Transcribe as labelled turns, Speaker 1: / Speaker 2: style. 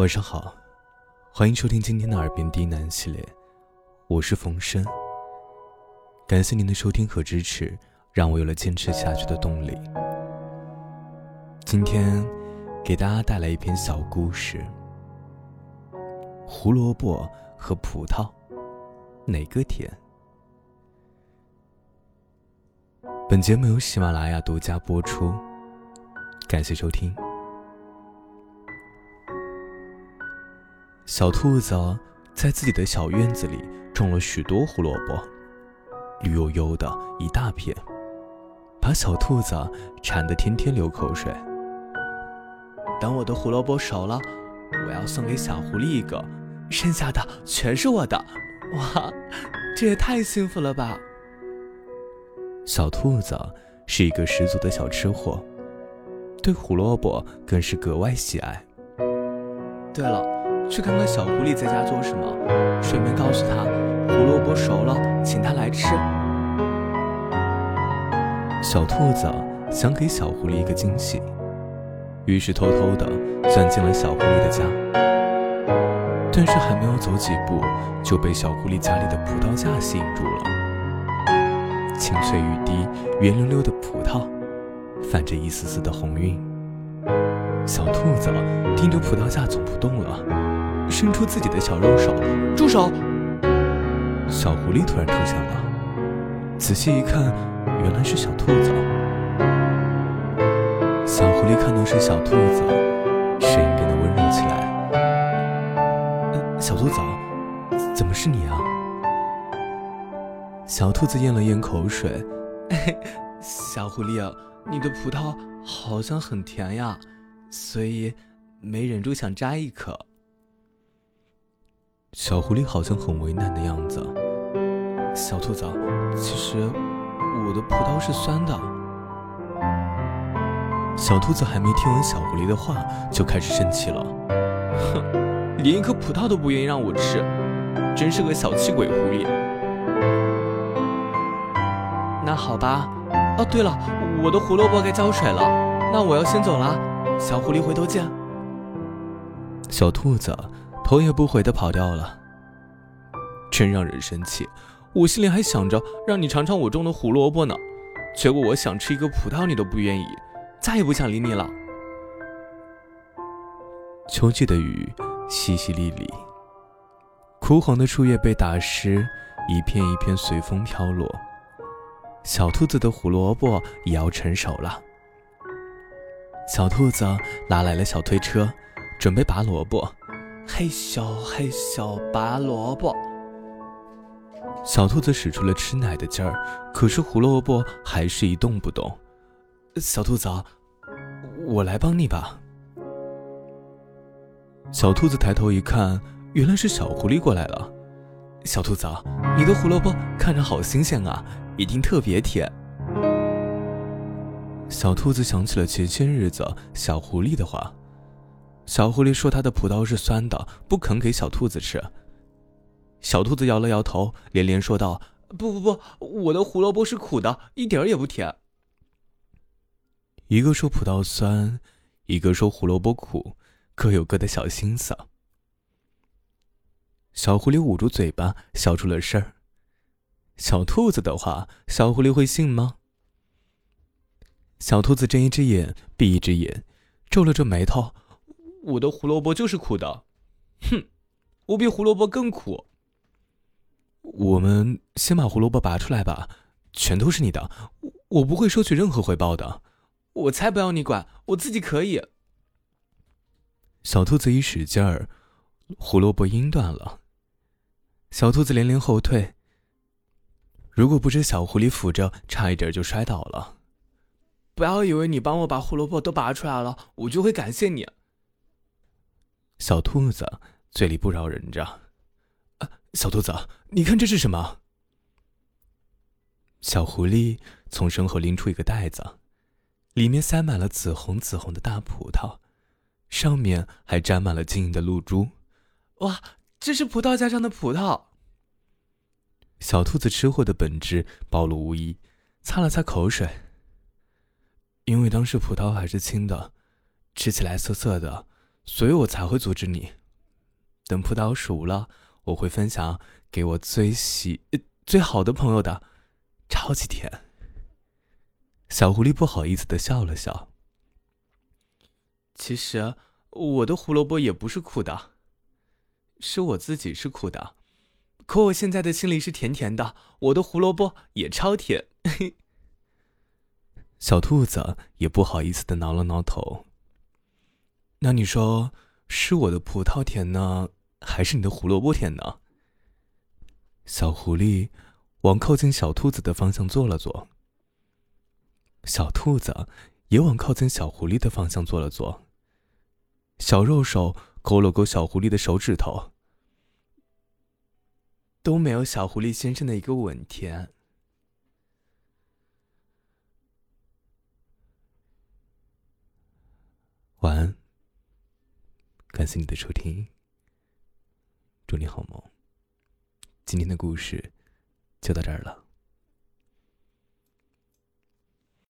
Speaker 1: 晚上好，欢迎收听今天的耳边低喃系列，我是冯生。感谢您的收听和支持，让我有了坚持下去的动力。今天给大家带来一篇小故事：胡萝卜和葡萄，哪个甜？本节目由喜马拉雅独家播出，感谢收听。小兔子在自己的小院子里种了许多胡萝卜，绿油油的一大片，把小兔子馋得天天流口水。等我的胡萝卜熟了，我要送给小狐狸一个，剩下的全是我的。哇，这也太幸福了吧！小兔子是一个十足的小吃货，对胡萝卜更是格外喜爱。对了。去看看小狐狸在家做什么，顺便告诉他胡萝卜熟了，请他来吃。小兔子想给小狐狸一个惊喜，于是偷偷的钻进了小狐狸的家。但是还没有走几步，就被小狐狸家里的葡萄架吸引住了。清脆欲滴、圆溜溜的葡萄，泛着一丝丝的红晕。小兔子盯着葡萄架总不动了。伸出自己的小肉手，住手！小狐狸突然出现了，仔细一看，原来是小兔子。小狐狸看到是小兔子，声音变得温柔起来。小兔子，怎么是你啊？小兔子咽了咽口水，小狐狸，你的葡萄好像很甜呀，所以没忍住想摘一颗。小狐狸好像很为难的样子。小兔子，其实我的葡萄是酸的。小兔子还没听完小狐狸的话，就开始生气了。哼，连一颗葡萄都不愿意让我吃，真是个小气鬼狐狸。那好吧。哦，对了，我的胡萝卜该浇水了，那我要先走了。小狐狸，回头见。小兔子。头也不回的跑掉了，真让人生气。我心里还想着让你尝尝我种的胡萝卜呢，结果我想吃一个葡萄你都不愿意，再也不想理你了。秋季的雨淅淅沥沥，枯黄的树叶被打湿，一片一片随风飘落。小兔子的胡萝卜也要成熟了，小兔子拉来了小推车，准备拔萝卜。嘿咻嘿咻，拔萝卜。小兔子使出了吃奶的劲儿，可是胡萝卜还是一动不动。小兔子，我来帮你吧。小兔子抬头一看，原来是小狐狸过来了。小兔子，你的胡萝卜看着好新鲜啊，一定特别甜。小兔子想起了前些日子小狐狸的话。小狐狸说：“它的葡萄是酸的，不肯给小兔子吃。”小兔子摇了摇头，连连说道：“不不不，我的胡萝卜是苦的，一点也不甜。”一个说葡萄酸，一个说胡萝卜苦，各有各的小心思。小狐狸捂住嘴巴，笑出了声儿。小兔子的话，小狐狸会信吗？小兔子睁一只眼闭一只眼，皱了皱眉头。我的胡萝卜就是苦的，哼，我比胡萝卜更苦。我们先把胡萝卜拔出来吧，全都是你的，我不会收取任何回报的。我才不要你管，我自己可以。小兔子一使劲儿，胡萝卜音断了，小兔子连连后退。如果不是小狐狸扶着，差一点就摔倒了。不要以为你帮我把胡萝卜都拔出来了，我就会感谢你。小兔子嘴里不饶人着，啊！小兔子，你看这是什么？小狐狸从身后拎出一个袋子，里面塞满了紫红紫红的大葡萄，上面还沾满了晶莹的露珠。哇，这是葡萄架上的葡萄！小兔子吃货的本质暴露无遗，擦了擦口水。因为当时葡萄还是青的，吃起来涩涩的。所以我才会阻止你。等葡萄熟了，我会分享给我最喜、最好的朋友的，超级甜。小狐狸不好意思的笑了笑。其实我的胡萝卜也不是苦的，是我自己是苦的，可我现在的心里是甜甜的，我的胡萝卜也超甜。小兔子也不好意思的挠了挠头。那你说，是我的葡萄甜呢，还是你的胡萝卜甜呢？小狐狸往靠近小兔子的方向坐了坐。小兔子也往靠近小狐狸的方向坐了坐。小肉手勾了勾小狐狸的手指头，都没有小狐狸先生的一个吻甜。晚安，谢谢你的收听，祝你好梦。今天的故事就到这儿了。